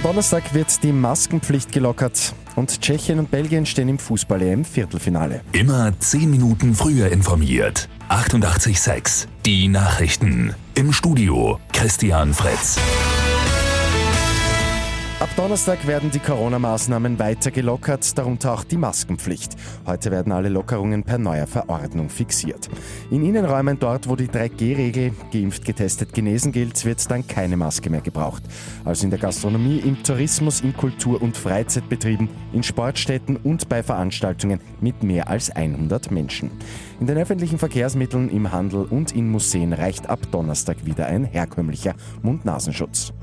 Am Donnerstag wird die Maskenpflicht gelockert und Tschechien und Belgien stehen im Fußball-EM Viertelfinale. Immer 10 Minuten früher informiert. 88.6 Die Nachrichten. Im Studio Christian Fritz. Donnerstag werden die Corona-Maßnahmen weiter gelockert, darunter auch die Maskenpflicht. Heute werden alle Lockerungen per neuer Verordnung fixiert. In Innenräumen dort, wo die 3G-Regel geimpft, getestet, genesen gilt, wird dann keine Maske mehr gebraucht. Also in der Gastronomie, im Tourismus, in Kultur- und Freizeitbetrieben, in Sportstätten und bei Veranstaltungen mit mehr als 100 Menschen. In den öffentlichen Verkehrsmitteln, im Handel und in Museen reicht ab Donnerstag wieder ein herkömmlicher Mund-Nasenschutz.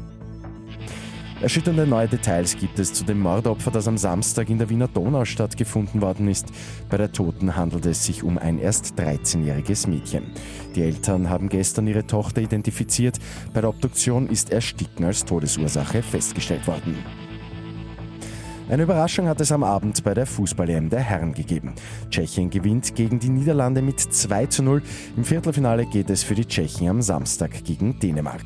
Erschütternde neue Details gibt es zu dem Mordopfer, das am Samstag in der Wiener Donaustadt gefunden worden ist. Bei der Toten handelt es sich um ein erst 13-jähriges Mädchen. Die Eltern haben gestern ihre Tochter identifiziert. Bei der Obduktion ist Ersticken als Todesursache festgestellt worden. Eine Überraschung hat es am Abend bei der Fußball-EM der Herren gegeben. Tschechien gewinnt gegen die Niederlande mit 2 zu 0. Im Viertelfinale geht es für die Tschechen am Samstag gegen Dänemark.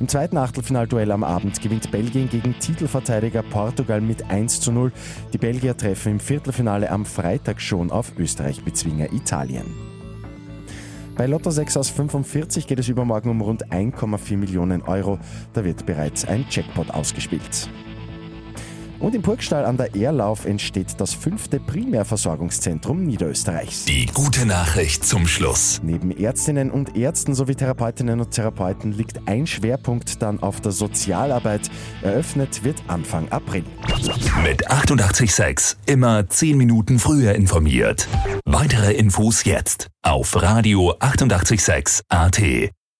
Im zweiten Achtelfinalduell am Abend gewinnt Belgien gegen Titelverteidiger Portugal mit 1 zu 0. Die Belgier treffen im Viertelfinale am Freitag schon auf Österreich-Bezwinger Italien. Bei Lotto 6 aus 45 geht es übermorgen um rund 1,4 Millionen Euro. Da wird bereits ein Jackpot ausgespielt. Und im Burgstall an der Erlauf entsteht das fünfte Primärversorgungszentrum Niederösterreichs. Die gute Nachricht zum Schluss. Neben Ärztinnen und Ärzten sowie Therapeutinnen und Therapeuten liegt ein Schwerpunkt dann auf der Sozialarbeit. Eröffnet wird Anfang April. Mit 886 immer 10 Minuten früher informiert. Weitere Infos jetzt auf Radio 886 AT.